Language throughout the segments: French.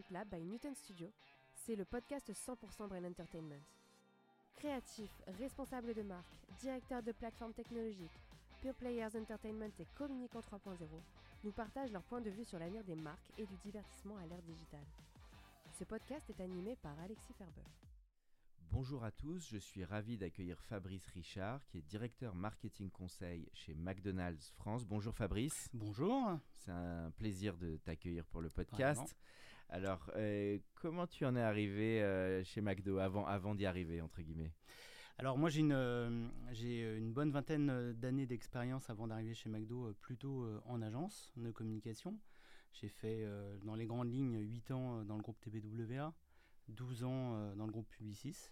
L'Entertainment Lab by Newton Studio, c'est le podcast 100% Brain Entertainment. Créatifs, responsables de marque, directeurs de plateformes technologiques, Pure Players Entertainment et Communicant 3.0 nous partagent leur point de vue sur l'avenir des marques et du divertissement à l'ère digitale. Ce podcast est animé par Alexis Ferber. Bonjour à tous, je suis ravi d'accueillir Fabrice Richard, qui est directeur marketing conseil chez McDonald's France. Bonjour Fabrice. Bonjour. C'est un plaisir de t'accueillir pour le podcast. Alors, euh, comment tu en es arrivé euh, chez McDo avant, d'y arriver, entre guillemets? Alors moi j'ai une, euh, bonne vingtaine d'années d'expérience avant d'arriver chez McDo, plutôt en agence de communication. J'ai fait dans les grandes lignes 8 ans dans le groupe TBWA, 12 ans dans le groupe Publicis.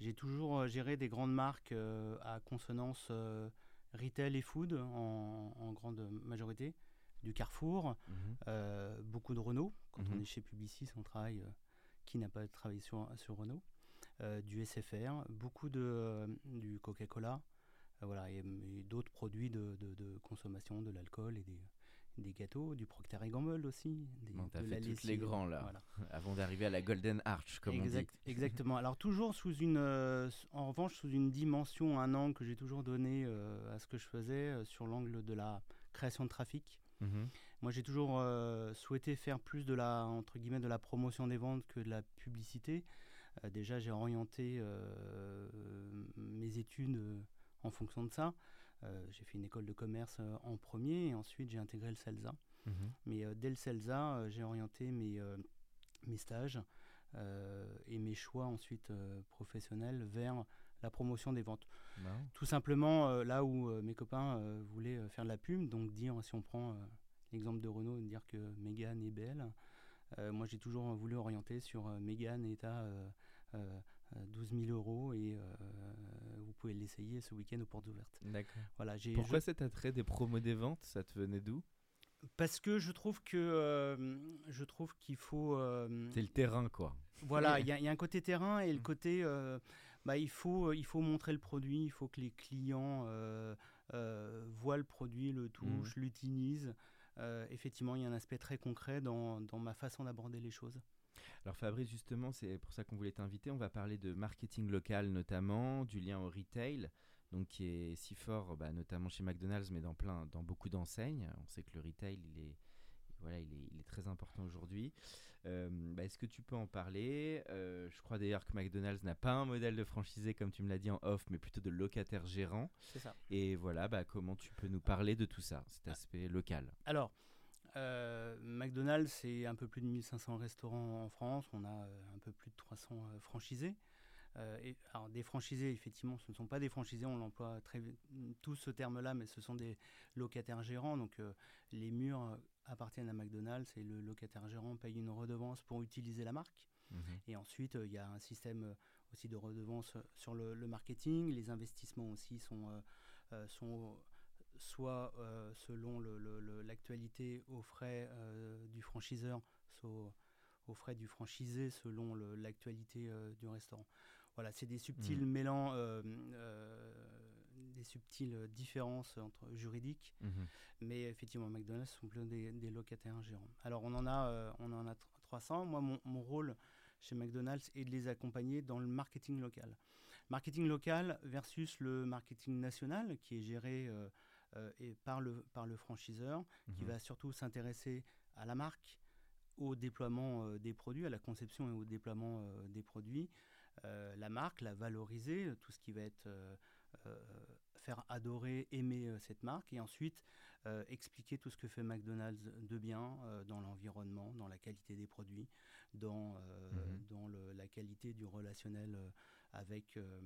J'ai toujours géré des grandes marques à consonance retail et food en grande majorité, du Carrefour, euh, beaucoup de Renault. Quand on Mhm. est chez Publicis, on travaille. euh, qui n'a pas travaillé sur, sur Renault euh, Du SFR, beaucoup de, du Coca-Cola, voilà, et, et d'autres produits de, de- de consommation, de l'alcool et des, des gâteaux, du Procter Gamble aussi. Des, Bon, t'as de fait toutes les grands, là. voilà. Avant d'arriver à la Golden Arch, comme Exact- Exactement. Alors toujours sous une, euh, en revanche sous une dimension, un angle que j'ai toujours donné euh, à ce que je faisais euh, sur l'angle de la création de trafic. Mhm. Moi, j'ai toujours euh, souhaité faire plus de la entre guillemets de la promotion des ventes que de la publicité. Euh, déjà, j'ai orienté euh, mes études en fonction de ça. J'ai fait une école de commerce en premier et ensuite j'ai intégré le CELSA. Mhm. Mais dès le CELSA, j'ai orienté mes, mes stages et mes choix ensuite professionnels vers la promotion des ventes. Tout simplement euh, là où euh, mes copains euh, voulaient faire de la pub, donc dire, si on prend l'exemple de Renault, dire que Mégane est belle, euh, moi j'ai toujours voulu orienter sur euh, Mégane est à euh, euh, euh, 12 000 euros et euh, vous pouvez l'essayer ce week-end aux portes ouvertes. D'accord. Voilà, Pourquoi je- cet attrait des promos des ventes? Ça te venait d'où? Parce que je trouve que euh, je trouve qu'il faut euh, C'est le terrain, quoi. Voilà, il y, a- il y a un côté terrain et le Mm. côté, euh, bah, il, faut, il faut montrer le produit, il faut que les clients euh, euh, voient le produit, le touchent, l'utilisent. Euh, effectivement, il y a un aspect très concret dans, dans ma façon d'aborder les choses. Alors Fabrice, justement, c'est pour ça qu'on voulait t'inviter. On va parler de marketing local notamment, du lien au retail, donc qui est si fort, bah, notamment chez McDonald's, mais dans plein, dans beaucoup d'enseignes. On sait que le retail, il est, voilà, il est, il est très important aujourd'hui. Euh, bah, Est-ce que tu peux en parler? Euh, Je crois d'ailleurs que McDonald's n'a pas un modèle de franchisé comme tu me l'as dit en off, mais plutôt de locataire gérant. C'est ça. Et voilà, bah, comment tu peux nous parler de tout ça, cet aspect local? Alors, euh, McDonald's, c'est un peu plus de 1500 restaurants en France. On a euh, un peu plus de 300 euh, franchisés. Euh, et, alors, des franchisés, effectivement, ce ne sont pas des franchisés, on l'emploie très tous ce terme-là, mais ce sont des locataires gérants. Donc, euh, les murs appartiennent à McDonald's et le locataire gérant paye une redevance pour utiliser la marque. Mhm. Et ensuite, euh, il y a un système euh, aussi de redevance sur le, le marketing. Les investissements aussi sont, euh, sont soit selon l'actualité aux frais du franchiseur, soit aux frais du franchisé selon l'actualité du restaurant. Voilà, c'est des subtils mélans, euh, euh, des subtiles différences entre juridiques Mhm. mais effectivement, McDonald's sont plein des, des locataires gérants. Alors, on en a, euh, on en a tr- 300. Moi, mon, mon rôle chez McDonald's est de les accompagner dans le marketing local. Marketing local versus le marketing national qui est géré et par, le, par le franchiseur, qui Mhm. va surtout s'intéresser à la marque, au déploiement euh, des produits, à la conception et au déploiement euh, des produits, la marque, la valoriser, euh, tout ce qui va être euh, euh, faire adorer, aimer euh, cette marque, et ensuite euh, expliquer tout ce que fait McDonald's de bien euh, dans l'environnement, dans la qualité des produits, dans, euh, Mhm. dans le- la qualité du relationnel euh, avec, euh,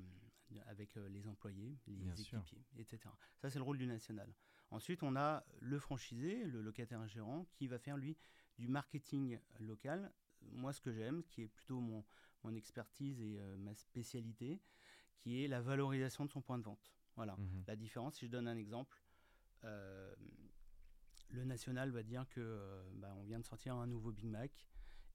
avec euh, les employés, les Bien sûr. équipiers, etc. Ça, c'est le rôle du national. Ensuite, on a le franchisé, le locataire gérant, qui va faire lui du marketing local. Moi, ce que j'aime, qui est plutôt mon, mon expertise et euh, ma spécialité, qui est la valorisation de son point de vente. Voilà. Mhm. La différence, si je donne un exemple, euh, le national va dire que euh, bah, on vient de sortir un nouveau Big Mac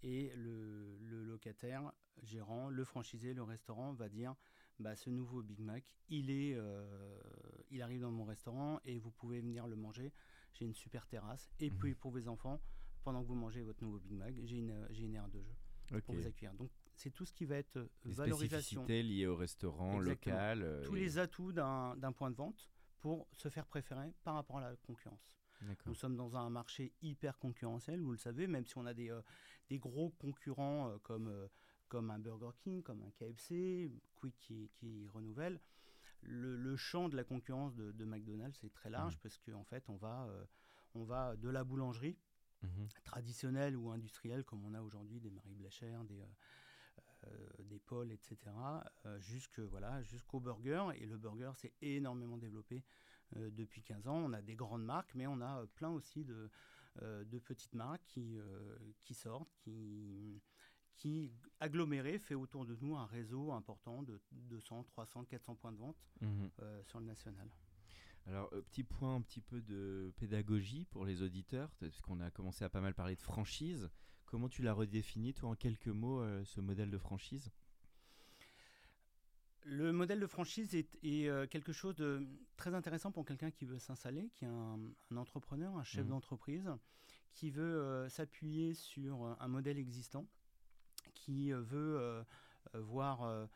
et le, le locataire, gérant, le franchisé, le restaurant va dire bah, ce nouveau Big Mac, il, est, euh, il arrive dans mon restaurant et vous pouvez venir le manger. J'ai une super terrasse. Et Mhm. puis pour vos enfants, pendant que vous mangez votre nouveau Big Mac, j'ai une, une aire de jeu pour vous accueillir. Donc c'est tout ce qui va être euh, Les valorisation liées au restaurant Exactement. local. euh, tous et- les atouts d'un d'un point de vente pour se faire préférer par rapport à la concurrence. Nous sommes dans un marché hyper concurrentiel, vous le savez, même si on a des, euh, des gros concurrents euh, comme, comme un Burger King, comme un KFC, Quick qui, qui renouvelle. Le, le champ de la concurrence de, de McDonald's est très large Mhm. parce qu'en fait, on va, on va de la boulangerie Mhm. traditionnelle ou industrielle, comme on a aujourd'hui des Marie Blachère, des, euh, des Paul, etc., euh, jusque, voilà, jusqu'au burger. Et le burger s'est énormément développé euh, depuis 15 ans. On a des grandes marques, mais on a euh, plein aussi de, euh, de petites marques qui, euh, qui sortent, qui, qui, aggloméré, fait autour de nous un réseau important de 200, 300, 400 points de vente Mhm. euh, sur le national. Alors, euh, petit point un petit peu de pédagogie pour les auditeurs, parce qu'on a commencé à pas mal parler de franchise. Comment tu l'as redéfini, toi, en quelques mots, euh, ce modèle de franchise? Le modèle de franchise est, est, euh, quelque chose de très intéressant pour quelqu'un qui veut s'installer, qui est un, un entrepreneur, un chef Mhm. d'entreprise, qui veut euh, s'appuyer sur un modèle existant, qui veut euh, voir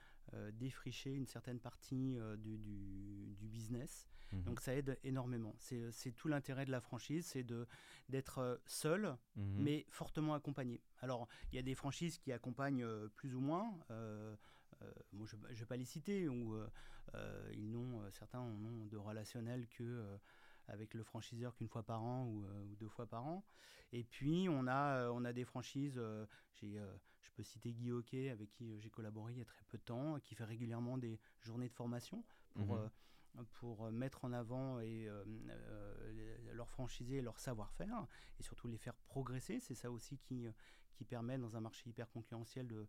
défricher une certaine partie euh, du, du- du business. Mhm. Donc ça aide énormément. C'est c'est tout l'intérêt de la franchise, c'est d'être euh, seul, Mhm. mais fortement accompagné. Alors, il y a des franchises qui accompagnent euh, plus ou moins. euh, euh, moi, je ne vais pas les citer, ou euh, euh, ils n'ont, euh, certains n'ont de relationnel que euh, avec le franchiseur qu'une fois par an ou, euh, ou deux fois par an. Et puis, on a, euh, on a des franchises, euh, j'ai, euh, peux citer Guy Hockey, avec qui euh, j'ai collaboré il y a très peu de temps, qui fait régulièrement des journées de formation pour, Mhm. euh, pour euh, mettre en avant et, euh, leurs franchisés et leur savoir-faire et surtout les faire progresser. C'est ça aussi qui, qui permet dans un marché hyper concurrentiel de,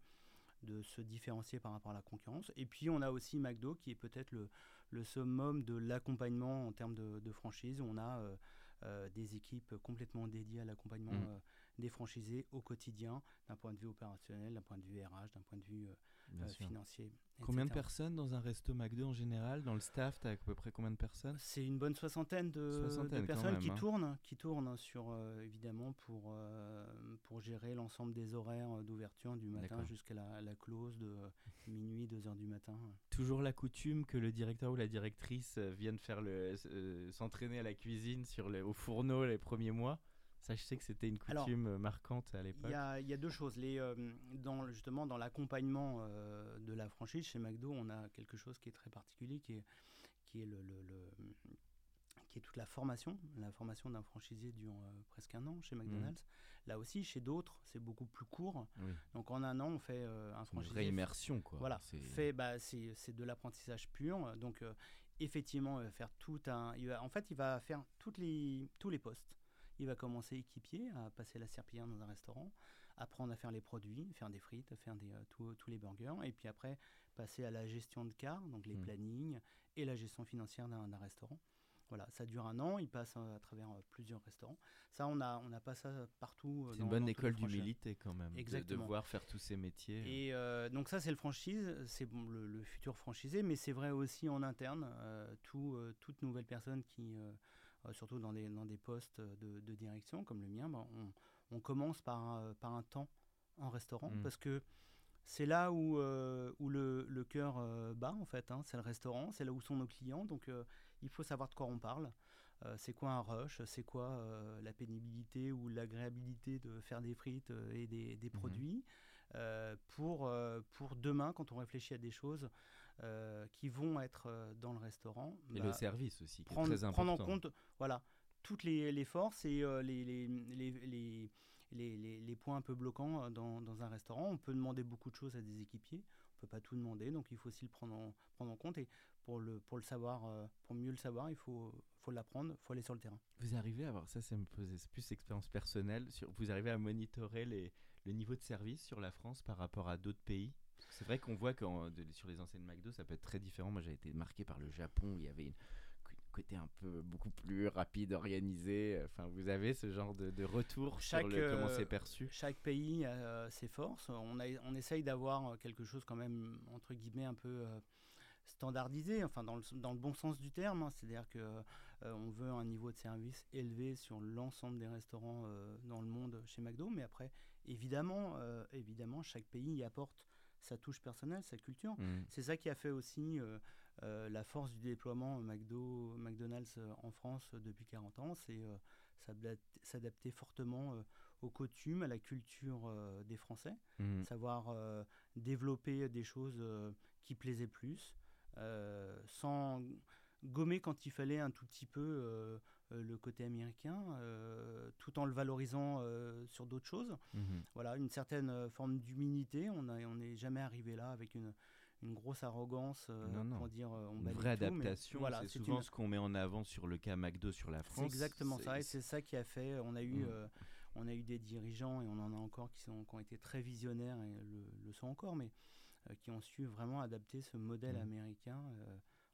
de se différencier par rapport à la concurrence. Et puis on a aussi McDo qui est peut-être le, le summum de l'accompagnement en termes de, de franchise. On a euh, euh, des équipes complètement dédiées à l'accompagnement Mm. Des franchisés au quotidien, d'un point de vue opérationnel, d'un point de vue RH, d'un point de vue euh, euh, financier. Combien de personnes dans un resto McDo en général Dans le staff, tu as à peu près combien de personnes? C'est une bonne soixantaine de, Soixantaine, personnes même, qui hein. tournent, qui tournent sur euh, évidemment pour euh, pour gérer l'ensemble des horaires d'ouverture du matin jusqu'à la, la close de minuit 2 heures du matin. Toujours la coutume que le directeur ou la directrice vienne faire le s'entraîner à la cuisine sur le, au fourneau les premiers mois? Ça, je sais que c'était une coutume euh, marquante à l'époque. il y a deux choses. Les, euh, dans, justement, dans l'accompagnement euh, de la franchise, chez McDo, on a quelque chose qui est très particulier, qui est, qui est, le, le- le- qui est toute la formation. La formation d'un franchisé dure euh, presque un an chez McDonald's. Là aussi, chez d'autres, c'est beaucoup plus court. Oui. Donc en un an, on fait un Une franchisé. vraie immersion, quoi. Voilà, C'est- bah, c'est de l'apprentissage pur. Donc, effectivement, il va faire tout un. il va- en fait, il va faire toutes les, tous les postes. Il va commencer équipier, à passer la serpillière dans un restaurant, apprendre à faire les produits, faire des frites, faire des, euh, tous- tous les burgers, et puis après, passer à la gestion de car, donc les Mm. plannings, et la gestion financière d'un restaurant. Voilà, ça dure un an, il passe euh, à travers euh, plusieurs restaurants. Ça, on n'a on a pas ça partout. C'est une bonne dans école d'humilité quand même. de- De, Exactement. voir faire tous ces métiers. Et euh, donc ça, c'est le franchise, c'est le, le futur franchisé, mais c'est vrai aussi en interne. euh, tout, euh, toute nouvelle personne qui, surtout dans des, dans des postes de, de direction comme le mien, ben, on, on commence par, euh, par un temps en restaurant Mm. parce que c'est là où, euh, où le, le cœur euh, bat en fait. hein, c'est le restaurant, c'est là où sont nos clients, donc euh, il faut savoir de quoi on parle. Euh, c'est quoi un rush C'est quoi euh, la pénibilité ou l'agréabilité de faire des frites euh, et des, des Mhm. produits euh, pour, euh, pour demain, quand on réfléchit à des choses euh, qui vont être euh, dans le restaurant, Et bah, le service aussi, qui prendre, est très prendre important. en compte voilà, toutes les, les forces et euh, les, points un peu bloquants dans, dans un restaurant. On peut demander beaucoup de choses à des équipiers. On peut pas tout demander, donc il faut aussi le prendre en, prendre en compte. Et pour le, pour le savoir, euh, pour mieux le savoir, il faut, faut l'apprendre, il faut aller sur le terrain. Vous arrivez à avoir ça, posait plus expérience personnelle. Sur, vous arrivez à monitorer le niveau de service sur la France par rapport à d'autres pays? C'est vrai qu'on voit que sur les enseignes McDo, ça peut être très différent. Moi, j'ai été marqué par le Japon, où il y avait une côté un peu beaucoup plus rapide, organisé. Enfin, vous avez ce genre de, retour sur le, comment c'est perçu Chaque pays a ses forces. On, a, on essaye d'avoir quelque chose quand même, entre guillemets, un peu euh, standardisé, enfin dans le, dans le, bon sens du terme. Hein. C'est-à-dire que euh, on veut un niveau de service élevé sur l'ensemble des restaurants euh, dans le monde chez McDo. Mais après, évidemment, évidemment, chaque pays y apporte sa touche personnelle, sa culture. Mmh. C'est ça qui a fait aussi euh, la force du déploiement McDo, McDonald's euh, en France euh, depuis 40 ans, c'est s'adapter fortement aux coutumes, à la culture des Français, mmh. savoir développer des choses qui plaisaient plus, sans gommer quand il fallait un tout petit peu le côté américain, tout en le valorisant sur d'autres choses. Mmh. Voilà, une certaine forme d'humilité. On n'est jamais arrivé là avec une, une grosse arrogance euh, pour dire euh, on une vraie adaptation voilà, c'est souvent ce qu'on met en avant sur le cas McDo sur la France c'est exactement ça et c'est ça qui a fait on a eu mm. euh, on a eu des dirigeants et on en a encore qui sont qui ont été très visionnaires et le, sont encore mais qui ont su vraiment adapter ce modèle mm. américain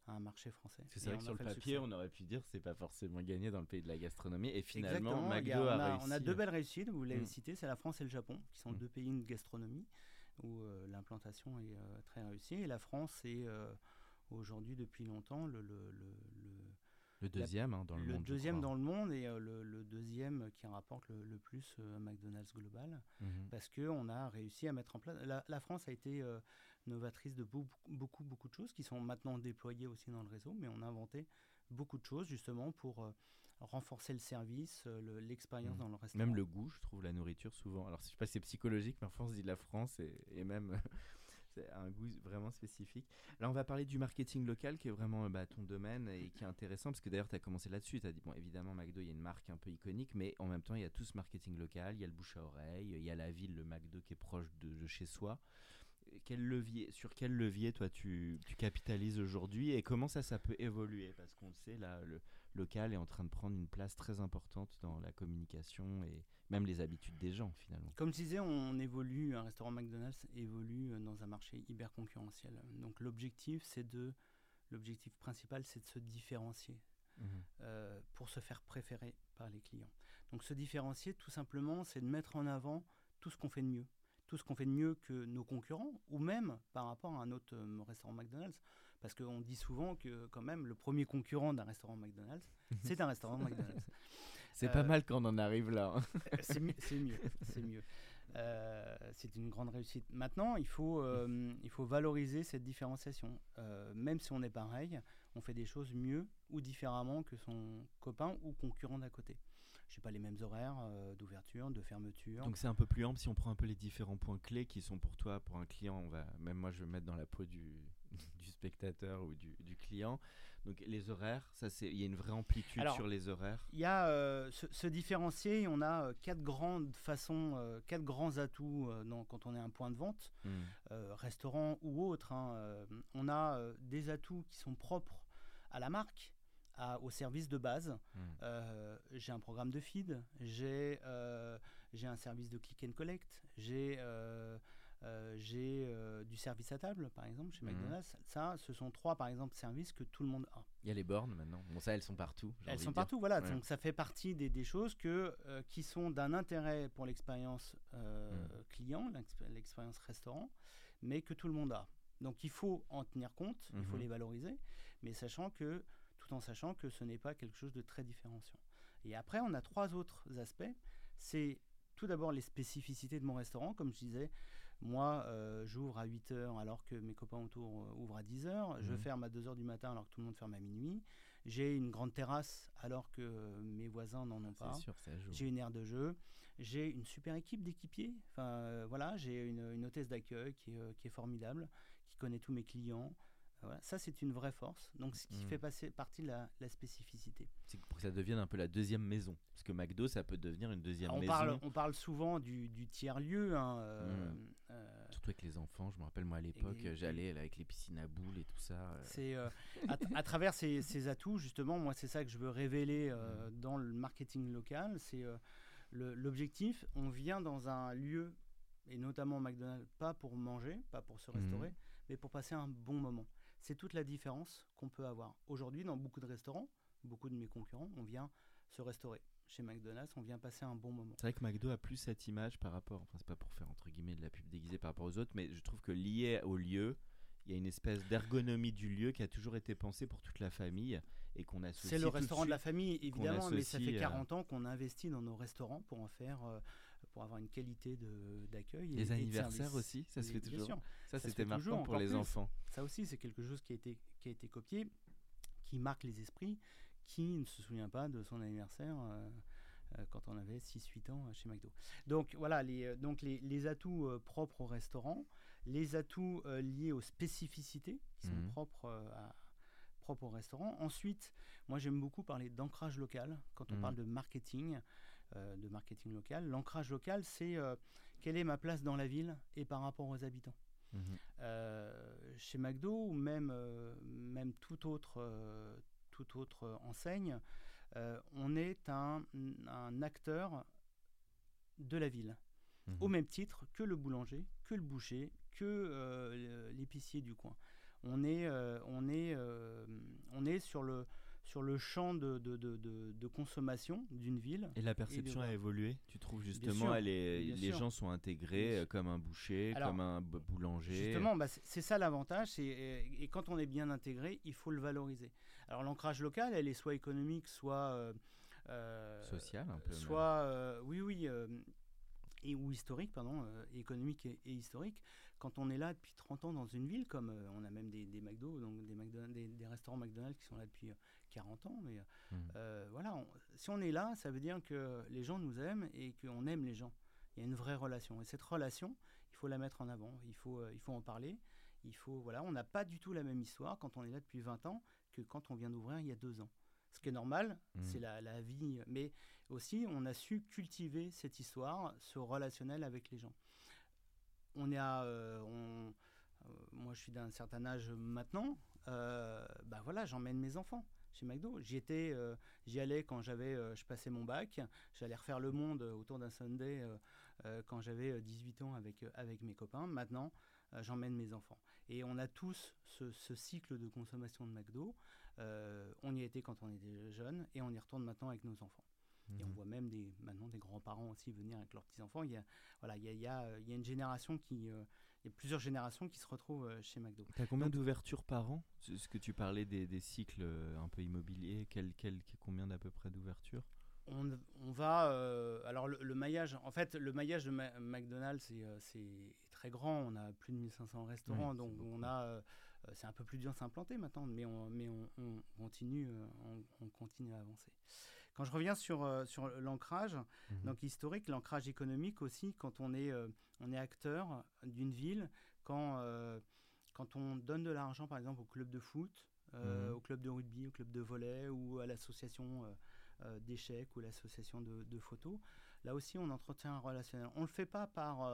à un marché français. C'est vrai que sur le papier, on aurait pu dire c'est pas forcément gagné dans le pays de la gastronomie. Et finalement, McDo a, a, réussi. On a deux belles réussites, vous l'avez mm. cité, c'est la France et le Japon, qui sont deux pays de gastronomie où euh, l'implantation est euh, très réussie. Et la France est euh, aujourd'hui depuis longtemps le, le, le, le deuxième hein, dans le, le monde. deuxième dans le monde et le, deuxième qui rapporte le, plus McDonald's global mhm. parce que on a réussi à mettre en place. La, France a été novatrice de beaucoup, beaucoup, beaucoup de choses qui sont maintenant déployées aussi dans le réseau, mais on a inventé beaucoup de choses justement pour renforcer le service, euh, l'expérience mmh. dans le restaurant. Même le goût, je trouve, la nourriture souvent. Alors, je sais pas si c'est psychologique, mais en France, dit la France et, même. c'est un goût vraiment spécifique. Là, on va parler du marketing local qui est vraiment bah, ton domaine et qui est intéressant parce que d'ailleurs, tu as commencé là-dessus. Tu as dit, bon, évidemment, McDo, il y a une marque un peu iconique, mais en même temps, il y a tout ce marketing local, il y a le bouche à oreille, il y a la ville, le McDo qui est proche de, chez soi. Quel levier, sur quel levier, toi, tu, tu capitalises aujourd'hui et comment ça, ça peut évoluer? Parce qu'on le sait, là, le, local est en train de prendre une place très importante dans la communication et même les habitudes des gens finalement. Comme je disais, on évolue, un restaurant McDonald's évolue dans un marché hyper concurrentiel. Donc l'objectif, c'est de, l'objectif principal, c'est de se différencier. Mmh. Euh, pour se faire préférer par les clients. Donc se différencier, tout simplement, c'est de mettre en avant tout ce qu'on fait de mieux tout ce qu'on fait de mieux que nos concurrents, ou même par rapport à un autre euh, restaurant McDonald's. Parce qu'on dit souvent que quand même le premier concurrent d'un restaurant McDonald's, c'est un restaurant McDonald's. C'est pas euh, mal quand on en arrive là. Hein. c'est mieux, c'est mieux. Euh, c'est une grande réussite. Maintenant, il faut, euh, il faut valoriser cette différenciation. même si on est pareil, on fait des choses mieux ou différemment que son copain ou concurrent d'à côté. Je sais pas les mêmes horaires d'ouverture, de fermeture. Donc c'est un peu plus ample si on prend un peu les différents points clés qui sont pour toi, pour un client. On va, même moi, je vais me mettre dans la peau du, du spectateur ou du, du, client. Donc les horaires, ça c'est, il y a une vraie amplitude sur les horaires. Il y a euh, se, différencier. On a euh, quatre grandes façons, euh, quatre grands atouts quand on est un point de vente, hmm. restaurant ou autre. Hein, on a des atouts qui sont propres à la marque. À, au service de base. Hmm. j'ai un programme de feed, j'ai j'ai un service de click and collect, j'ai euh, j'ai euh, du service à table, par exemple, chez mhm. McDonald's. Ça, ce sont trois, par exemple, services que tout le monde a. Il y a les bornes maintenant. Bon, ça, elles sont partout. Elles sont partout, voilà. Donc, ça fait partie des, des choses que, euh, qui sont d'un intérêt pour l'expérience mhm. client, l'expérience restaurant, mais que tout le monde a. Donc, il faut en tenir compte, il faut mhm. les valoriser, mais sachant que, tout en sachant que ce n'est pas quelque chose de très différenciant. Et après, on a trois autres aspects. C'est tout d'abord les spécificités de mon restaurant, comme je disais, moi, euh, j'ouvre à 8 h alors que mes copains autour euh, ouvrent à 10 h Je mhm. ferme à 2 h du matin alors que tout le monde ferme à minuit. J'ai une grande terrasse alors que mes voisins n'en ont pas. J'ai une aire de jeu. J'ai une super équipe d'équipiers. Enfin, euh, voilà, j'ai une, hôtesse d'accueil qui, est formidable, qui connaît tous mes clients. Voilà, ça, c'est une vraie force. Donc, ce qui Mm. fait passer partie de la, la spécificité. C'est pour que ça devienne un peu la deuxième maison. Parce que McDo, ça peut devenir une deuxième on, maison. parle, on parle souvent du, du tiers-lieu. hein, euh, Mm. euh, Surtout avec les enfants. Je me rappelle, moi, à l'époque, j'allais avec les piscines à boules et tout ça. euh, C'est euh, à, travers ces, ces atouts, justement, moi, c'est ça que je veux révéler euh, dans le marketing local. C'est l'objectif. On vient dans un lieu, et notamment McDonald's, pas pour manger, pas pour se restaurer, mais pour passer un bon moment. C'est toute la différence qu'on peut avoir. Aujourd'hui, dans beaucoup de restaurants, beaucoup de mes concurrents, on vient se restaurer. Chez McDonald's, on vient passer un bon moment. C'est vrai que McDo a plus cette image par rapport, enfin c'est pas pour faire entre guillemets de la pub déguisée par rapport aux autres, mais je trouve que lié au lieu, il y a une espèce d'ergonomie du lieu qui a toujours été pensée pour toute la famille et qu'on associe. C'est le de restaurant de la famille, évidemment, mais ça fait à- 40 ans qu'on investit dans nos restaurants pour en faire, euh, pour avoir une qualité d'accueil. et Les anniversaires aussi, ça se fait toujours. sûr. Ça, c'était marquant pour les plus. enfants. Ça aussi, c'est quelque chose qui a, été, qui a été copié, qui marque les esprits. Qui ne se souvient pas de son anniversaire euh, euh, quand on avait 6-8 ans euh, chez McDo Donc voilà, les, donc les, les atouts propres au restaurant, les atouts liés aux spécificités qui sont propres, à, propres au restaurant. Ensuite, moi j'aime beaucoup parler d'ancrage local quand on Mhm. parle de marketing, euh, de marketing local. L'ancrage local, c'est euh, quelle est ma place dans la ville et par rapport aux habitants. Mhm. Euh, chez McDo ou même, même toute autre, toute autre enseigne, on est un, un acteur de la ville, Mhm. au même titre que le boulanger, que le boucher, que l'épicier du coin. On est, on est, on est sur, le, sur le champ de, de, de- consommation d'une ville. Et la perception a évolué Tu trouves justement sûr, elle est- les sûr. gens sont intégrés euh, comme un boucher, Alors, comme un boulanger Justement, bah, c'est ça l'avantage. Et, et quand on est bien intégré, il faut le valoriser. Alors l'ancrage local, elle est soit économique, soit euh, euh, social un peu. soit euh, oui, oui, euh, et ou historique, pardon, euh, économique et, et historique. Quand on est là depuis 30 ans dans une ville, comme euh, on a même des, des McDo, donc des, McDo- des, des restaurants McDonald's qui sont là depuis euh, 40 ans, mais Mhm. euh, voilà, on- si on est là, ça veut dire que les gens nous aiment et qu'on aime les gens. Il y a une vraie relation. Et cette relation, il faut la mettre en avant. Il faut, euh, il faut en parler. Il faut, voilà, on n'a pas du tout la même histoire quand on est là depuis 20 ans que quand on vient d'ouvrir il y a deux ans. Ce qui est normal, Mhm. c'est la, la vie. Mais aussi, on a su cultiver cette histoire, ce relationnel avec les gens. On est à, euh, on- euh, moi, je suis d'un certain âge maintenant. euh, bah voilà, j'emmène mes enfants chez McDo. Euh, j'y allais quand j'avais, euh, je passais mon bac. J'allais refaire le monde autour d'un Sunday euh, euh, quand j'avais euh, 18 ans avec, euh, avec mes copains. Maintenant, euh, j'emmène mes enfants. Et on a tous ce, cycle de consommation de McDo. Euh, on y était quand on était jeunes et on y retourne maintenant avec nos enfants. Et on Mhm. voit même des, maintenant des grands-parents aussi venir avec leurs petits-enfants. Il y a, voilà, il y a, il y a, il y a une génération qui, euh, il y a plusieurs générations qui se retrouvent euh, chez McDo. T'as combien Donc- d'ouvertures par an? Ce que tu parlais des, des cycles euh, un peu immobiliers, quel, quel, combien d'à peu près d'ouvertures? On, on va, euh, alors le, le maillage, en fait, le maillage de Ma- McDonald's c'est, très grand. On a plus de 1500 restaurants, Oui, donc c'est on a, euh, c'est un peu plus dur de s'implanter maintenant, mais on, mais on, on continue, on, on continue à avancer. Quand je reviens sur, euh, sur l'ancrage, Mhm. donc historique, l'ancrage économique aussi, quand on est, euh, on est acteur d'une ville, quand, euh, quand on donne de l'argent par exemple au club de foot, Mhm. au club de rugby, au club de volley ou à l'association d'échecs ou l'association de, de photos, là aussi on entretient un relationnel. On ne le fait pas par...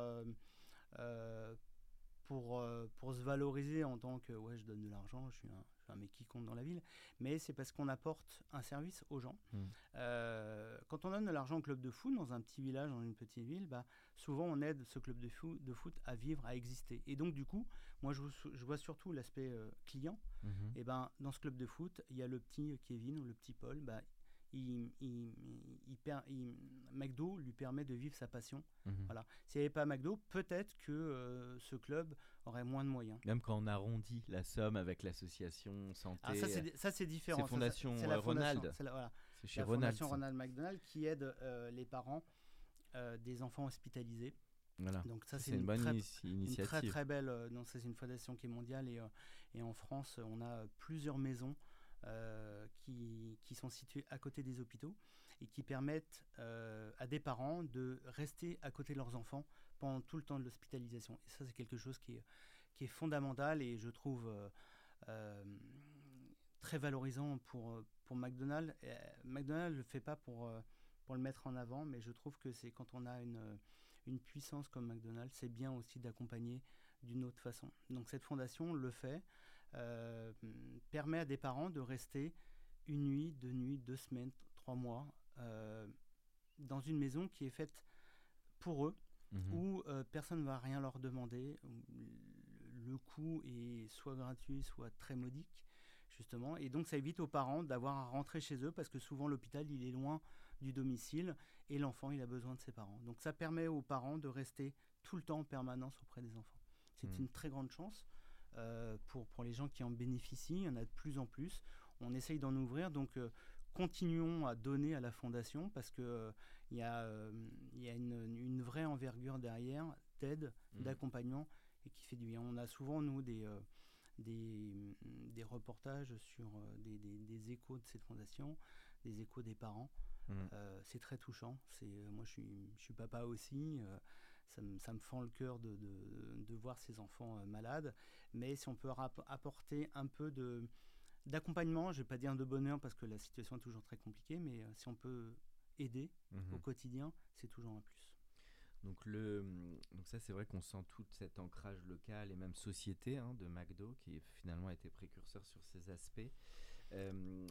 pour, pour se valoriser en tant que ouais je donne de l'argent, je suis un, mec qui compte dans la ville, mais c'est parce qu'on apporte un service aux gens. Mm. Euh, quand on donne de l'argent au club de foot dans un petit village, dans une petite ville, bah, souvent on aide ce club de foot, de foot à vivre, à exister. Et donc du coup, moi je, vois surtout l'aspect euh, client. Mhm. Et ben dans ce club de foot, il y a le petit Kevin ou le petit Paul, bah, il, il, il per- il- McDo lui permet de vivre sa passion. Mhm. Voilà. S'il n'y avait pas McDo, peut-être que euh, ce club aurait moins de moyens. Même quand on arrondit la somme avec l'association santé, Ah, ça, c'est, c'est différent. Ça, Fondation, c'est la euh, fondation- Ronald. C'est la, voilà, c'est chez la Ronald. Fondation. Ronald McDonald qui aide euh, les parents euh, des enfants hospitalisés. Voilà. Donc ça, C'est une bonne très, inici- une initiative. très très belle. euh, non, c'est une fondation qui est mondiale et, euh, et en France, on a plusieurs maisons euh, qui, sont situées à côté des hôpitaux et qui permettent euh, à des parents de rester à côté de leurs enfants pendant tout le temps de l'hospitalisation. Et ça, c'est quelque chose qui est, fondamental et je trouve euh, très valorisant pour, pour McDonald's. McDonald's ne le fait pas pour, pour le mettre en avant, mais je trouve que c'est quand on a une, une puissance comme McDonald's, c'est bien aussi d'accompagner d'une autre façon. Donc cette fondation le fait, permet à des parents de rester une nuit, deux nuits, deux semaines, trois mois dans une maison qui est faite pour eux, mhm. où euh, personne ne va rien leur demander. Le coût est soit gratuit, soit très modique, justement. Et donc, ça évite aux parents d'avoir à rentrer chez eux parce que souvent, l'hôpital, il est loin du domicile et l'enfant, il a besoin de ses parents. Donc, ça permet aux parents de rester tout le temps en permanence auprès des enfants. C'est mhm. une très grande chance euh, pour, pour les gens qui en bénéficient. Il y en a de plus en plus. On essaye d'en ouvrir. Donc, euh, continuons à donner à la fondation parce que euh, il y a, euh, y a une, vraie envergure derrière d'aide, mmh. d'accompagnement et qui fait du bien. On a souvent nous des euh, des, des, reportages sur des, des, échos de cette fondation, des échos des parents. Mmh. c'est très touchant. C'est moi je suis, je suis papa aussi. Ça me, ça me, fend le cœur de, de, de voir ces enfants malades. Mais si on peut apporter un peu de, d'accompagnement, je ne vais pas dire de bonheur parce que la situation est toujours très compliquée, mais euh, si on peut aider au mhm. quotidien, c'est toujours un plus. Donc, le, donc ça, c'est vrai qu'on sent tout cet ancrage local et même société hein, de McDo qui finalement a été précurseur sur ces aspects. Euh,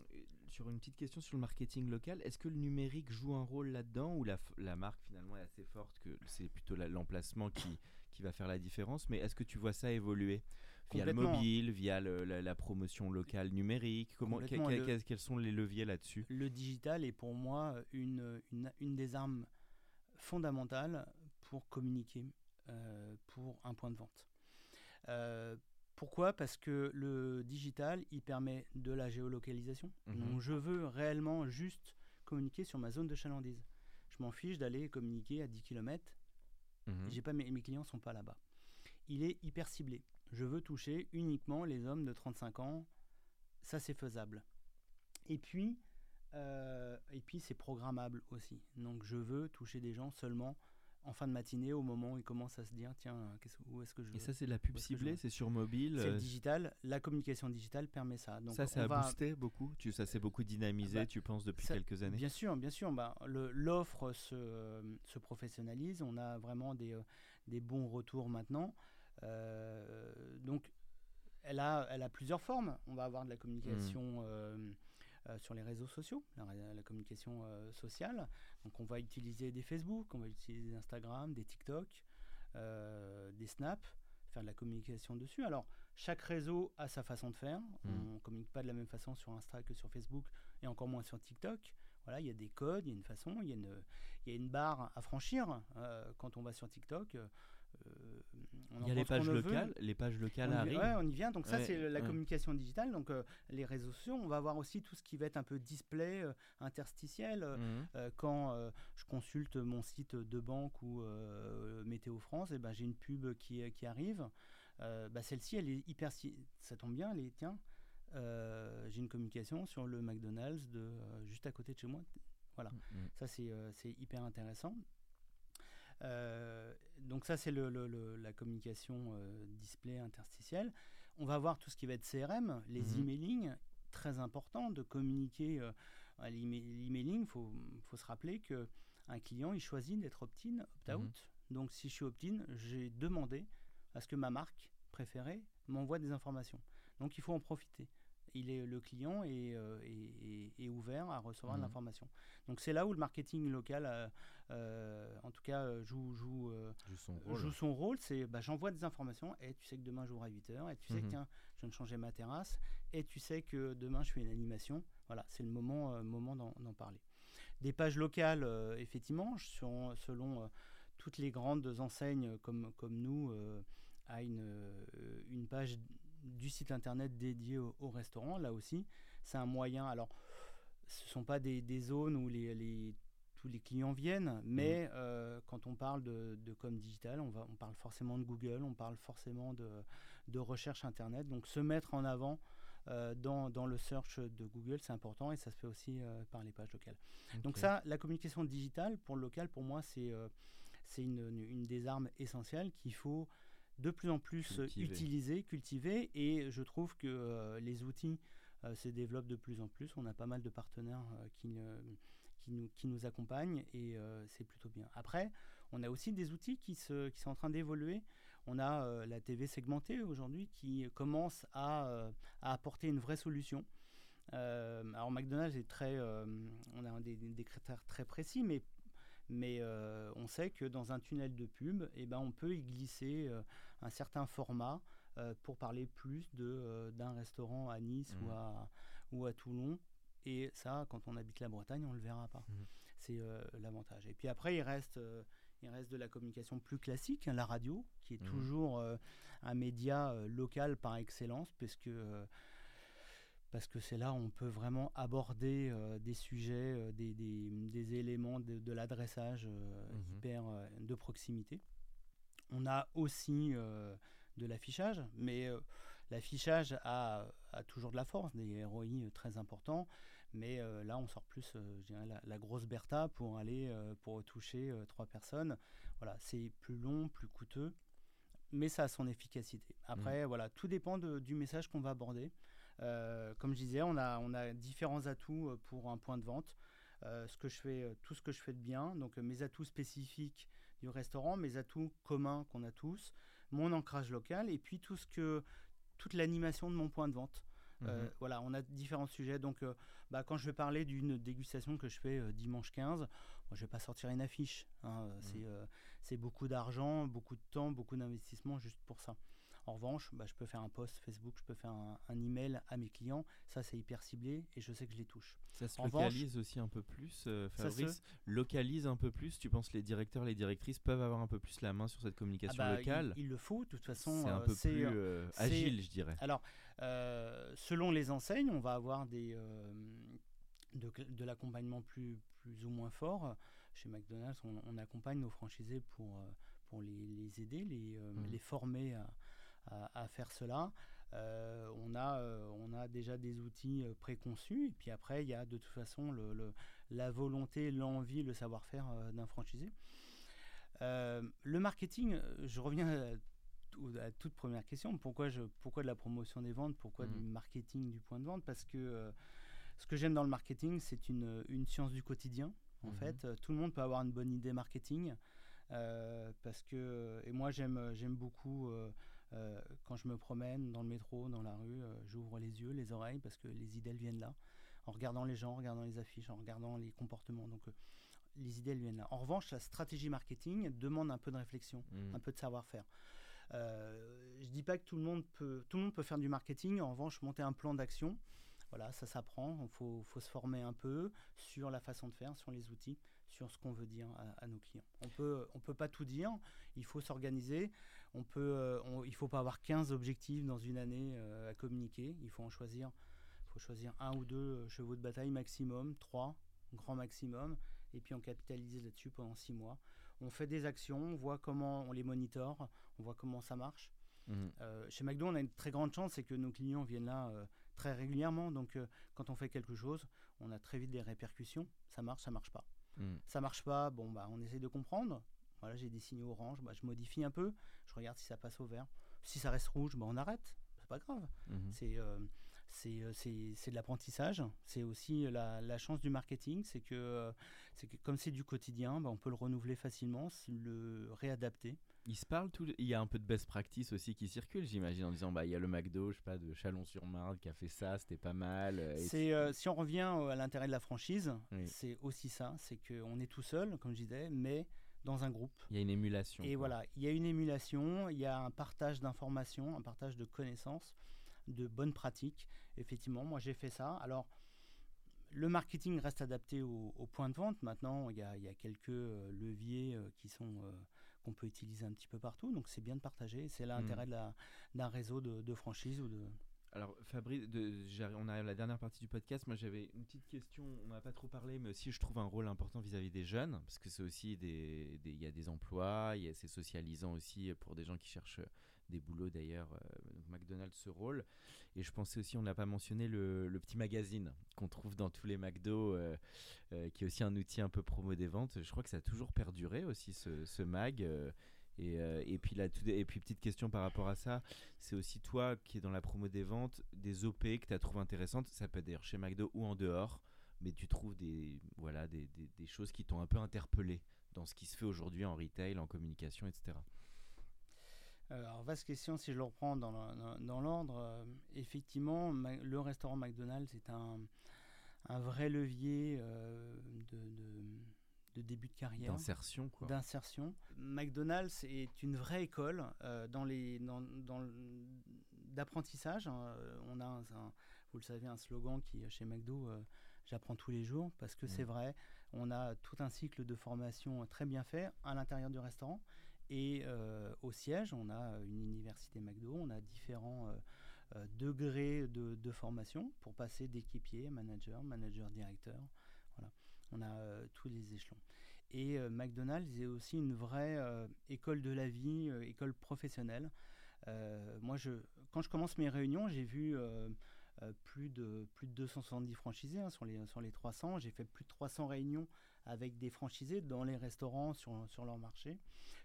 sur une petite question sur le marketing local, est-ce que le numérique joue un rôle là-dedans ou la, la, marque finalement est assez forte que c'est plutôt l'emplacement qui, qui va faire la différence Mais est-ce que tu vois ça évoluer? Via le mobile, via la, promotion locale numérique? Comment, Quels sont les leviers là-dessus? Le digital est pour moi une, une, une, des armes fondamentales pour communiquer euh, pour un point de vente. Euh, pourquoi? Parce que le digital, il permet de la géolocalisation. Mhm. Donc je veux réellement juste communiquer sur ma zone de chalandise. Je m'en fiche d'aller communiquer à 10 km. Mhm. J'ai pas mes, mes clients sont pas là-bas. Il est hyper ciblé je veux toucher uniquement les hommes de 35 ans. Ça, c'est faisable. Et puis, euh, et puis c'est programmable aussi. Donc, je veux toucher des gens seulement en fin de matinée, au moment où ils commencent à se dire tiens, où est-ce que je. Et ça, c'est la pub ciblée, c'est sur mobile C'est euh digital. La communication digitale permet ça. Donc, ça, ça a boosté beaucoup tu, Ça s'est beaucoup dynamisé, bah, tu penses, depuis quelques années Bien sûr, bien sûr. Bah, L'offre se, se, professionnalise. On a vraiment des, euh, des bons retours maintenant. Euh, donc, elle a, elle a plusieurs formes. On va avoir de la communication. Mm. Euh, euh, sur les réseaux sociaux, la, communication sociale. Donc on va utiliser des Facebook, on va utiliser des Instagram, des TikTok, des Snap, faire de la communication dessus. Alors chaque réseau a sa façon de faire. Mm. On ne communique pas de la même façon sur Insta que sur Facebook et encore moins sur TikTok. Voilà, il y a des codes, il y a une façon, il y a une, y a une barre à franchir quand on va sur TikTok. Euh, il y a les pages locales, les pages locales on arrivent. Ouais, on y vient. Donc ça, c'est la communication digitale. Donc euh, les réseaux sociaux, on va voir aussi tout ce qui va être un peu display euh, interstitiel. Mhm. quand je consulte mon site de banque ou Météo France, et eh ben j'ai une pub qui, qui arrive. Bah, celle-ci, elle est hyper. Ça tombe bien, elle est tiens. j'ai une communication sur le McDonald's de juste à côté de chez moi. Voilà, mhm. ça c'est hyper intéressant. Euh, donc ça, c'est la communication euh, display interstitielle. On va voir tout ce qui va être CRM, les mhm. emailing, très important de communiquer. Euh, l'emailing, il faut, faut, se rappeler que un client, il choisit d'être opt-in, opt-out. Mhm. Donc si je suis opt-in, j'ai demandé à ce que ma marque préférée m'envoie des informations. Donc il faut en profiter il est, le client est, euh, est, ouvert à recevoir de mhm. l'information. Donc c'est là où le marketing local, euh, euh, en tout cas, joue, joue, joue son rôle. c'est bah, j'envoie des informations et tu sais que demain j'ouvre à 8h et tu sais que mhm. tiens, je viens de changer ma terrasse et tu sais que demain je fais une animation. Voilà, c'est le moment, moment d'en parler. Des pages locales, effectivement, selon, selon toutes les grandes enseignes comme, comme nous, à une, une page du site internet dédié au, restaurant. Là aussi, c'est un moyen. Alors, ce ne sont pas des, zones où les, tous les clients viennent, mais mmh. euh, quand on parle de, com digital, on, va, on parle forcément de Google, on parle forcément de, de recherche internet. Donc, se mettre en avant. Euh, dans, dans, le search de Google, c'est important et ça se fait aussi euh, par les pages locales. Donc ça, la communication digitale pour le local, pour moi, c'est c'est une, une, des armes essentielles qu'il faut de plus en plus utilisé, cultivé, et je trouve que les outils se développent de plus en plus. On a pas mal de partenaires qui, qui, nous, qui nous accompagnent, et c'est plutôt bien. Après, on a aussi des outils qui, se, qui sont en train d'évoluer. On a la TV segmentée aujourd'hui qui commence à, à, apporter une vraie solution. alors McDonald's est très, on a des, des, critères très précis, mais mais euh, on sait que dans un tunnel de pub, eh ben, on peut y glisser euh, un certain format euh, pour parler plus d'un restaurant à Nice ou, mmh. à, ou à Toulon. Et ça, quand on habite la Bretagne, on ne le verra pas. Mmh. C'est l'avantage. Et puis après, il reste, il reste de la communication plus classique, hein, la radio, qui est mmh. toujours un média local par excellence, puisque parce que c'est là où on peut vraiment aborder euh, des sujets, euh, des, des, éléments de, l'adressage euh, mhm. hyper de proximité. On a aussi de l'affichage, mais l'affichage a, a, toujours de la force, des ROI très importants, mais là on sort plus la, la, grosse Bertha pour aller pour toucher trois personnes. Voilà, c'est plus long, plus coûteux, mais ça a son efficacité. Après, mhm. voilà, tout dépend du message qu'on va aborder. Euh, comme je disais, on a, on a différents atouts euh, pour un point de vente. Euh, ce que je fais, tout ce que je fais de bien, donc mes atouts spécifiques du restaurant, mes atouts communs qu'on a tous, mon ancrage local et puis tout ce que, toute l'animation de mon point de vente. Mhm. voilà, on a différents sujets. Donc, bah, quand je vais parler d'une dégustation que je fais dimanche 15, moi, je vais pas sortir une affiche. Hein. Mhm. C'est beaucoup d'argent, beaucoup de temps, beaucoup d'investissement juste pour ça. En revanche, bah, je peux faire un post Facebook, je peux faire un, email à mes clients. Ça, c'est hyper ciblé et je sais que je les touche. Ça se localise aussi un peu plus, euh, Fabrice. Localise un peu plus. Tu penses que les directeurs, les directrices peuvent avoir un peu plus la main sur cette communication ah bah, locale il, le faut, de toute façon. C'est un euh, peu plus euh, agile, je dirais. Alors, selon les enseignes, on va avoir des, de, de l'accompagnement plus, plus ou moins fort. Chez McDonald's, on, accompagne nos franchisés pour, pour les, les aider, les, mmh. les former à à, faire cela. Euh, on, a, euh, on a déjà des outils euh, préconçus, et puis après, il y a de toute façon le, la volonté, l'envie, le savoir-faire d'un franchisé. le marketing, je reviens à toute première question, pourquoi, je, pourquoi de la promotion des ventes, pourquoi du mmh. marketing du point de vente? Parce que ce que j'aime dans le marketing, c'est une, une, science du quotidien. En mmh. fait, tout le monde peut avoir une bonne idée marketing. parce que, et moi j'aime, j'aime beaucoup euh, quand je me promène dans le métro, dans la rue, euh, j'ouvre les yeux, les oreilles, parce que les idées elles viennent là, en regardant les gens, en regardant les affiches, en regardant les comportements. Donc euh, les idées elles viennent là. En revanche, la stratégie marketing demande un peu de réflexion, mmh. un peu de savoir-faire. Je dis pas que tout le monde peut, tout le monde peut faire du marketing. En revanche, monter un plan d'action, voilà, ça s'apprend. Il faut, faut, se former un peu sur la façon de faire, sur les outils, sur ce qu'on veut dire à, à, nos clients. On peut, on peut pas tout dire. Il faut s'organiser on peut, euh, il ne faut pas avoir 15 objectifs dans une année euh, à communiquer. Il faut en choisir, faut choisir un ou deux euh, chevaux de bataille maximum, trois, grand maximum, et puis on capitalise là-dessus pendant six mois. On fait des actions, on voit comment on les monitore, on voit comment ça marche. Mmh. chez McDo, on a une très grande chance, c'est que nos clients viennent là très régulièrement. Donc, quand on fait quelque chose, on a très vite des répercussions. Ça marche, ça marche pas. Mmh. Ça marche pas, bon, bah, on essaie de comprendre. Voilà, j'ai des signaux orange, bah, je modifie un peu, je regarde si ça passe au vert. Si ça reste rouge, bah, on arrête, c'est pas grave. Euh, euh, c'est c'est de l'apprentissage. C'est aussi la, la, chance du marketing, c'est que, c'est que comme c'est du quotidien, bah, on peut le renouveler facilement, le réadapter. Il se parle tout, il y a un peu de best practice aussi qui circule, j'imagine, en disant bah il y a le McDo, je sais pas, de Chalon-sur-Marne qui a fait ça, c'était pas mal. Euh, c'est si on revient à l'intérêt de la franchise, c'est aussi ça, c'est qu'on est tout seul, comme je disais, mais dans un groupe. Il y a une émulation. Et voilà, il y a une émulation, il y a un partage d'informations, un partage de connaissances, de bonnes pratiques. Effectivement, moi j'ai fait ça. Alors, le marketing reste adapté au, point de vente. Maintenant, il y a, il y a quelques euh, leviers euh, qui sont euh, qu'on peut utiliser un petit peu partout. Donc, c'est bien de partager. C'est l'intérêt mmh. d'un réseau de, de franchise ou de alors Fabrice, de, on arrive à la dernière partie du podcast. Moi j'avais une petite question, on n'a pas trop parlé, mais aussi je trouve un rôle important vis-à-vis des jeunes, parce que c'est aussi des, il y a des emplois, il c'est socialisant aussi pour des gens qui cherchent des boulots d'ailleurs. Euh, McDonald's ce rôle. Et je pensais aussi, on n'a pas mentionné le, petit magazine qu'on trouve dans tous les McDo, euh, euh, qui est aussi un outil un peu promo des ventes. Je crois que ça a toujours perduré aussi ce, ce mag. Et, et, puis là, et puis petite question par rapport à ça, c'est aussi toi qui es dans la promo des ventes, des OP que tu as trouvé intéressantes, ça peut être d'ailleurs chez McDo ou en dehors, mais tu trouves des, voilà, des, des choses qui t'ont un peu interpellé dans ce qui se fait aujourd'hui en retail, en communication, etc. Euh, alors, vaste question, si je le reprends dans l'ordre, euh, effectivement, le restaurant McDonald's est un, un vrai levier de, de de début de carrière. D'insertion, quoi. D'insertion. McDonald's est une vraie école euh, dans les, dans, dans d'apprentissage. Hein. On a, un, vous le savez, un slogan qui, chez McDo, euh, j'apprends tous les jours, parce que c'est mm. vrai, on a tout un cycle de formation très bien fait à l'intérieur du restaurant. Et euh, au siège, on a une université McDo, on a différents degrés de, formation pour passer d'équipier, manager, manager, directeur. Voilà. On a tous les échelons. Et euh, McDonald's est aussi une vraie euh, école de la vie, euh, école professionnelle. moi, je, quand je commence mes réunions, j'ai vu plus, de, plus de 270 franchisés hein, sur, les, sur les 300. J'ai fait plus de 300 réunions avec des franchisés dans les restaurants sur, sur leur marché.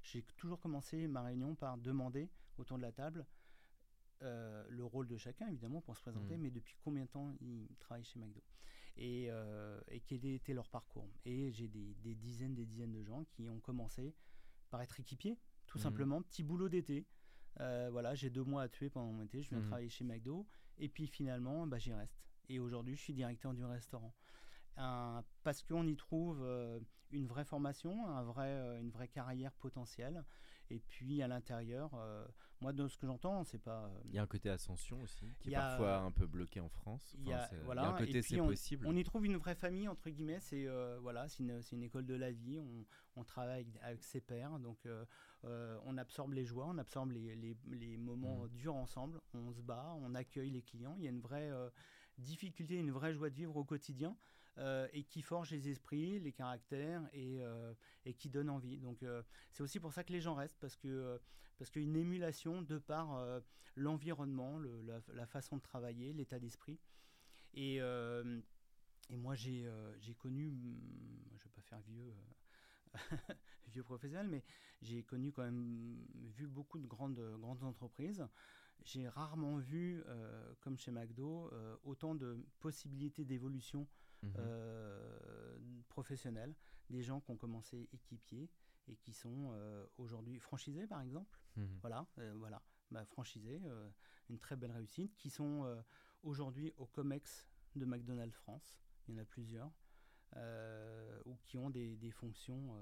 J'ai toujours commencé ma réunion par demander autour de la table le rôle de chacun, évidemment, pour se présenter, mmh. mais depuis combien de temps ils travaillent chez McDo? Et, euh, et quel était leur parcours? Et j'ai des, des, dizaines, des dizaines de gens qui ont commencé par être équipiers, tout mhm. simplement, petit boulot d'été. Euh, voilà, j'ai deux mois à tuer pendant mon été, je viens mhm. travailler chez McDo, et puis finalement, bah, j'y reste. Et aujourd'hui, je suis directeur du restaurant. Parce qu'on y trouve euh, une vraie formation, un vrai, une vraie carrière potentielle. Et puis à l'intérieur, moi, de ce que j'entends, c'est pas. Euh, il y a un côté ascension aussi, qui est parfois un peu bloqué en France. il, y a, voilà, un côté c'est possible. On y trouve une vraie famille, entre guillemets. C'est euh, voilà, une, une, école de la vie. On, on travaille avec, ses pairs. Donc, euh, on absorbe les joies, on absorbe les, les, les moments mmh. durs ensemble. On se bat, on accueille les clients. Il y a une vraie difficulté, une vraie joie de vivre au quotidien. Euh, et qui forge les esprits, les caractères et, euh, qui donne envie. Donc euh, c'est aussi pour ça que les gens restent parce que parce qu'une émulation de par l'environnement, la, façon de travailler, l'état d'esprit. Et, moi j'ai j'ai connu, je vais pas faire vieux. vieux professionnel, mais j'ai connu quand même vu beaucoup de grandes, grandes entreprises. J'ai rarement vu, comme chez McDo, autant de possibilités d'évolution Mhm. Euh, professionnels, des gens qui ont commencé équipiers et qui sont euh, aujourd'hui franchisés par exemple. Mhm. Voilà, euh, voilà, bah, franchisés, une très belle réussite, qui sont aujourd'hui au COMEX de McDonald's France. Il y en a plusieurs. ou qui ont des, des fonctions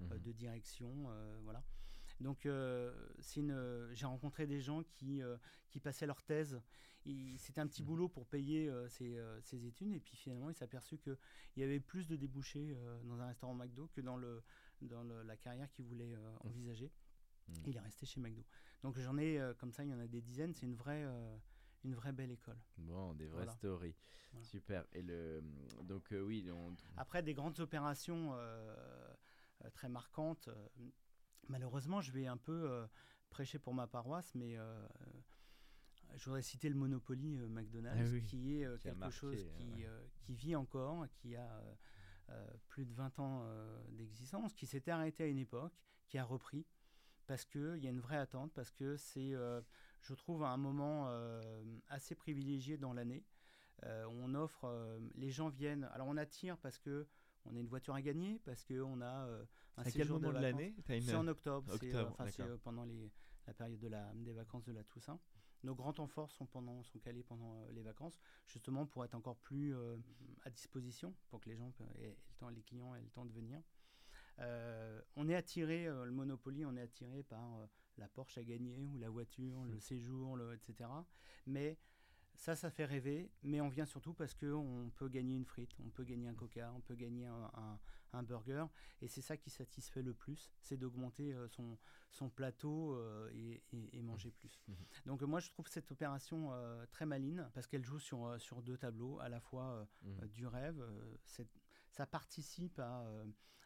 mhm. de direction, voilà. Donc, j'ai rencontré des gens qui, qui passaient leur thèse c'était un petit mmh. boulot pour payer euh, euh, ses, études. Et puis finalement, il s'est aperçu qu'il y avait plus de débouchés euh, dans un restaurant McDo que dans, le, dans la carrière qu'il voulait mmh. envisager. Mmh. Il est resté chez McDo. Donc j'en ai comme ça, il y en a des dizaines. C'est une vraie, une vraie belle école. Bon, des vraies stories. Super. Et le, donc oui. Après des grandes opérations très marquantes. Malheureusement, je vais un peu prêcher pour ma paroisse, mais je voudrais citer le Monopoly euh, McDonald's, ah qui est euh, quelque chose qui, euh, qui, vit encore, qui a plus de 20 ans d'existence, qui s'était arrêté à une époque, qui a repris, parce qu'il y a une vraie attente, parce que c'est, je trouve, un moment assez privilégié dans l'année. on offre, les gens viennent, alors on attire parce que on a une voiture à gagner, parce qu'on a un à séjour quel moment de, l'année C'est en octobre, c'est pendant les, la période de la, des vacances de la Toussaint. Nos grands temps forts sont, pendant, sont calés pendant euh, les vacances, justement pour être encore plus euh, à disposition, pour que les gens aient, le temps, les clients aient le temps de venir. Euh, on est attiré, le Monopoly, on est attiré par la Porsche à gagner ou la voiture, le mmh. séjour, le, etc. Mais ça, ça fait rêver, mais on vient surtout parce qu'on peut gagner une frite, on peut gagner un coca, on peut gagner un, un, burger, et c'est ça qui satisfait le plus, c'est d'augmenter euh, son, son plateau euh, et, et, manger plus. Mmh. Donc moi, je trouve cette opération euh, très maline, parce qu'elle joue sur, sur deux tableaux, à la fois mmh. du rêve, ça participe à,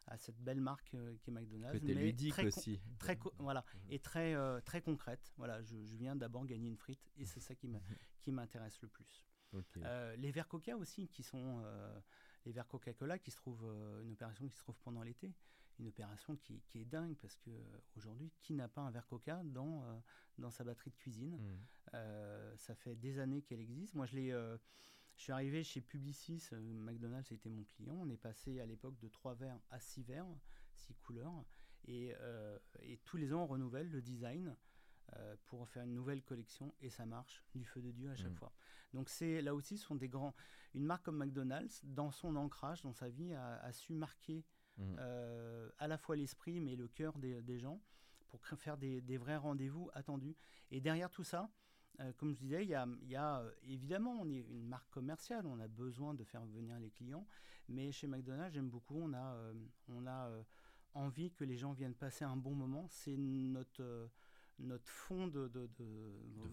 à cette belle marque qui est McDonald's, mais ludique très aussi, très voilà, mmh. et très très concrète. Voilà, je, je viens d'abord gagner une frite, et c'est ça qui m'intéresse le plus. Euh, les verres Coca aussi, qui sont euh, les verres Coca-Cola, qui se trouvent, euh, une opération qui se trouve pendant l'été. une opération qui, est dingue parce que aujourd'hui, qui n'a pas un verre Coca dans, dans sa batterie de cuisine? Mmh. Ça fait des années qu'elle existe. Moi, je l'ai. Je suis arrivé chez Publicis, McDonald's était mon client. On est passé à l'époque de 3 verres à 6 verres, 6 couleurs. Et, et, tous les ans, on renouvelle le design. Euh, pour faire une nouvelle collection et ça marche du feu de Dieu à chaque mm. fois. Donc c'est là aussi ce sont des grands. Une marque comme McDonald's, dans son ancrage, dans sa vie, a, su marquer mm. euh, à la fois l'esprit mais le cœur des, gens pour faire des, vrais rendez-vous attendus. Et derrière tout ça, euh, comme je disais, il y a, évidemment, on est une marque commerciale, on a besoin de faire venir les clients, mais chez McDonald's, j'aime beaucoup, on a, on a envie que les gens viennent passer un bon moment. C'est notre notre fond de, de,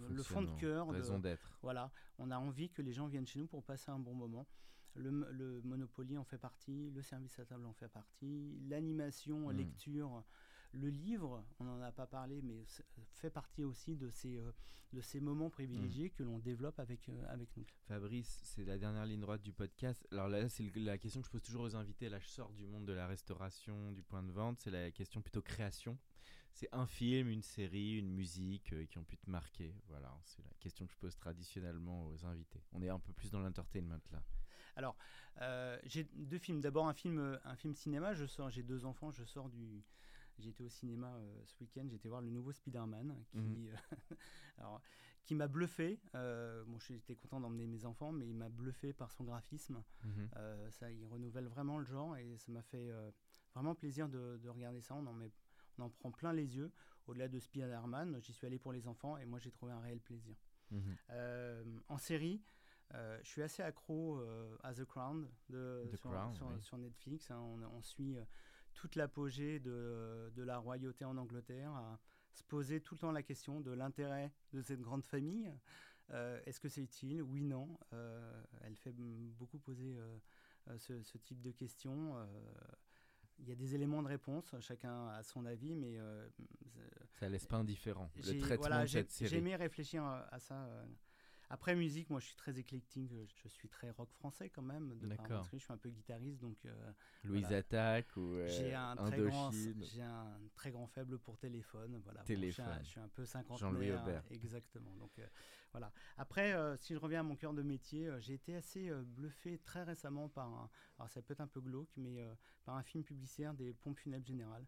le fond de cœur. Raison d'être. Voilà, on a envie que les gens viennent chez nous pour passer un bon moment. Le, le Monopoly en fait partie, le service à table en fait partie, l'animation, hmm. lecture, le livre, on n'en a pas parlé, mais fait partie aussi de ces, euh, de ces moments privilégiés hmm. que l'on développe avec, euh, avec nous. Fabrice, c'est la dernière ligne droite du podcast. Alors là, c'est la question que je pose toujours aux invités. Là, je sors du monde de la restauration, du point de vente. C'est la question plutôt création c'est un film, une série, une musique euh, qui ont pu te marquer Voilà, c'est la question que je pose traditionnellement aux invités. On est un peu plus dans l'entertainment là. Alors, euh, j'ai deux films. D'abord un film, un film cinéma. Je sors, j'ai deux enfants. Je sors du. J'étais au cinéma euh, ce week-end. J'étais voir le nouveau Spider-Man qui, mhm. qui m'a bluffé. bon, j'étais content d'emmener mes enfants, mais il m'a bluffé par son graphisme. Mhm. ça, il renouvelle vraiment le genre et ça m'a fait vraiment plaisir de, de, regarder ça. On en met on en prend plein les yeux. Au-delà de Spider-Man, j'y suis allé pour les enfants et moi j'ai trouvé un réel plaisir. Mhm. Euh, en série, euh, je suis assez accro euh, à The Crown, de, sur, Netflix. Hein. on, suit toute l'apogée de, de, la royauté en Angleterre, à se poser tout le temps la question de l'intérêt de cette grande famille. Est-ce que c'est utile? Oui, non. elle fait beaucoup poser ce, ce, type de questions il y a des éléments de réponse, chacun a son avis, mais... Euh, ça laisse pas indifférent, le traitement de cette série. J'ai aimé réfléchir à ça euh, après musique, moi je suis très éclectique, je suis très rock français quand même. D'accord. Je suis un peu guitariste, donc. Euh, Louise Attaque ou euh, J'ai un très grand, j'ai un très grand faible pour téléphone, voilà. Téléphone. je, suis un, peu 50 Jean-Louis Aubert. Exactement. Donc euh, voilà. Après, si je reviens à mon cœur de métier, j'ai été assez bluffé très récemment par un, alors ça peut être un peu glauque, mais par un film publicitaire des pompes funèbres générales.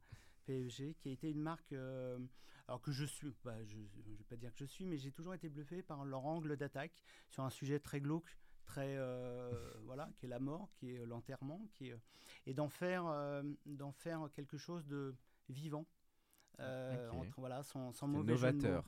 PSG, qui a été une marque, euh, alors que je suis, bah, je ne vais pas dire que je suis, mais j'ai toujours été bluffé par leur angle d'attaque sur un sujet très glauque, très euh, voilà, qui est la mort, qui est l'enterrement, qui est, et d'en faire, euh, d'en faire quelque chose de vivant. entre, voilà, sans, sans mauvais novateur.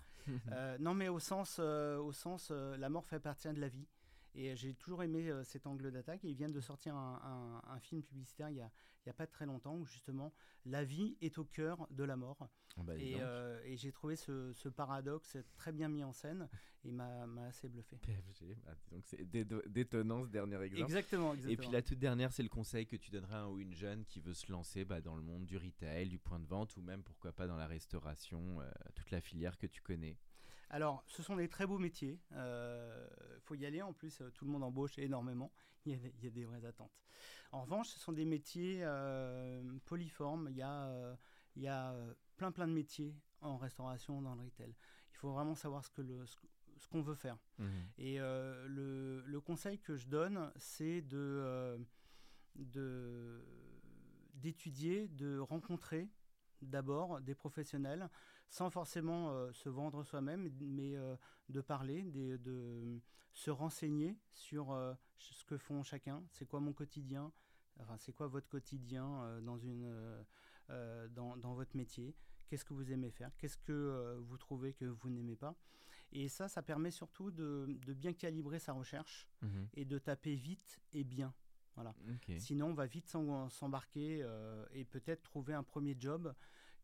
non, mais au sens, au sens, la mort fait partie de la vie. Et j'ai toujours aimé euh, cet angle d'attaque. Et ils viennent de sortir un, film publicitaire il n'y a, a, pas très longtemps où justement la vie est au cœur de la mort. Ah bah, euh, et, j'ai trouvé ce, paradoxe très bien mis en scène et m'a assez bluffé. PFG, bah, donc c'est détonnant ce dernier exemple. Exactement, Et puis la toute dernière, c'est le conseil que tu donnerais à un ou une jeune qui veut se lancer bah, dans le monde du retail, du point de vente ou même pourquoi pas dans la restauration, euh, toute la filière que tu connais. Alors, ce sont des très beaux métiers. Il euh, faut y aller. En plus, euh, tout le monde embauche énormément. Il y, a, des vraies attentes. En revanche, ce sont des métiers euh, polyformes. Il y a, il y a plein, plein de métiers en restauration, dans le retail. Il faut vraiment savoir ce que le, ce qu'on veut faire. Mmh. Et le, le, conseil que je donne, c'est de, de d'étudier, de rencontrer d'abord des professionnels sans forcément euh, se vendre soi-même, mais euh, de parler, de, se renseigner sur euh, ce que font chacun, c'est quoi mon quotidien, enfin, c'est quoi votre quotidien dans, une, dans, dans, votre métier, qu'est-ce que vous aimez faire, qu'est-ce que vous trouvez que vous n'aimez pas? Et ça, ça permet surtout de, de bien calibrer sa recherche mmh et de taper vite et bien. Voilà. Sinon, on va vite s'embarquer et peut-être trouver un premier job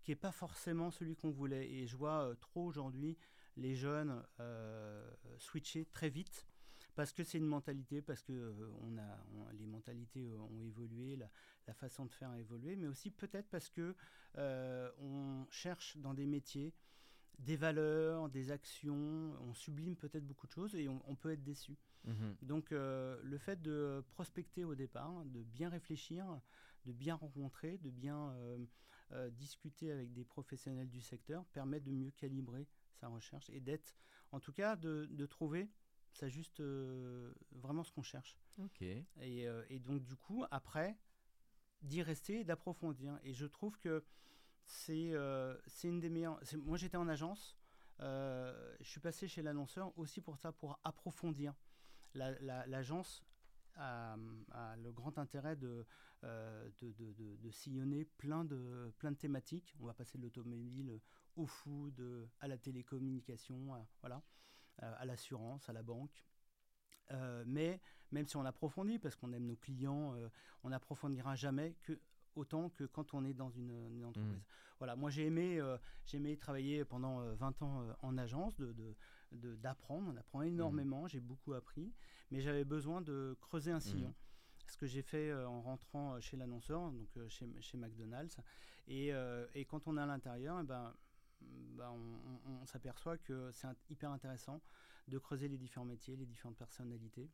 qui n'est pas forcément celui qu'on voulait. Et je vois euh, trop aujourd'hui les jeunes euh, switcher très vite parce que c'est une mentalité, parce que euh, on a, les mentalités ont évolué, la, façon de faire a évolué, mais aussi peut-être parce que on cherche dans des métiers des valeurs, des actions, on sublime peut-être beaucoup de choses et on, peut être déçu. Mmh Donc le fait de prospecter au départ, de bien réfléchir, de bien rencontrer, de bien discuter avec des professionnels du secteur permet de mieux calibrer sa recherche et d'être, en tout cas, de, trouver ça juste vraiment ce qu'on cherche. Ok. Et, et, donc du coup, après, d'y rester et d'approfondir. Et je trouve que c'est c'est une des meilleures. Moi, j'étais en agence. je suis passé chez l'annonceur aussi pour ça, pour approfondir. L'agence a, le grand intérêt de, de, de, de, sillonner plein de, plein de thématiques. On va passer de l'automobile au food, à la télécommunication, à, voilà, à l'assurance, à la banque. mais même si on approfondit, parce qu'on aime nos clients, on n'approfondira jamais que autant que quand on est dans une, entreprise. Mmh. Voilà, moi j'ai aimé, j'ai aimé travailler pendant 20 ans en agence, de, d'apprendre, on apprend énormément, mmh. j'ai beaucoup appris, mais j'avais besoin de creuser un sillon. Mmh. Ce que j'ai fait euh, en rentrant euh, chez l'annonceur, donc euh, chez, chez, McDonald's, et, et, quand on est à l'intérieur, eh ben, ben, on, s'aperçoit que c'est hyper intéressant de creuser les différents métiers, les différentes personnalités.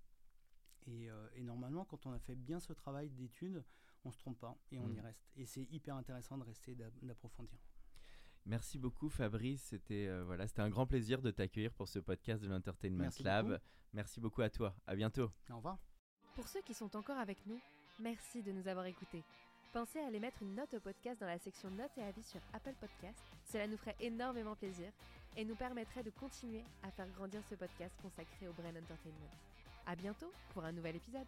Et, et normalement, quand on a fait bien ce travail d'étude, on se trompe pas et on y mmh. reste. Et c'est hyper intéressant de rester, d'approfondir. Merci beaucoup Fabrice, c'était euh, voilà, c'était un grand plaisir de t'accueillir pour ce podcast de l'Entertainment Lab. Merci beaucoup à toi. À bientôt. Au revoir. Pour ceux qui sont encore avec nous, merci de nous avoir écoutés. Pensez à aller mettre une note au podcast dans la section notes et avis sur Apple Podcast. Cela nous ferait énormément plaisir et nous permettrait de continuer à faire grandir ce podcast consacré au Brain Entertainment. À bientôt pour un nouvel épisode.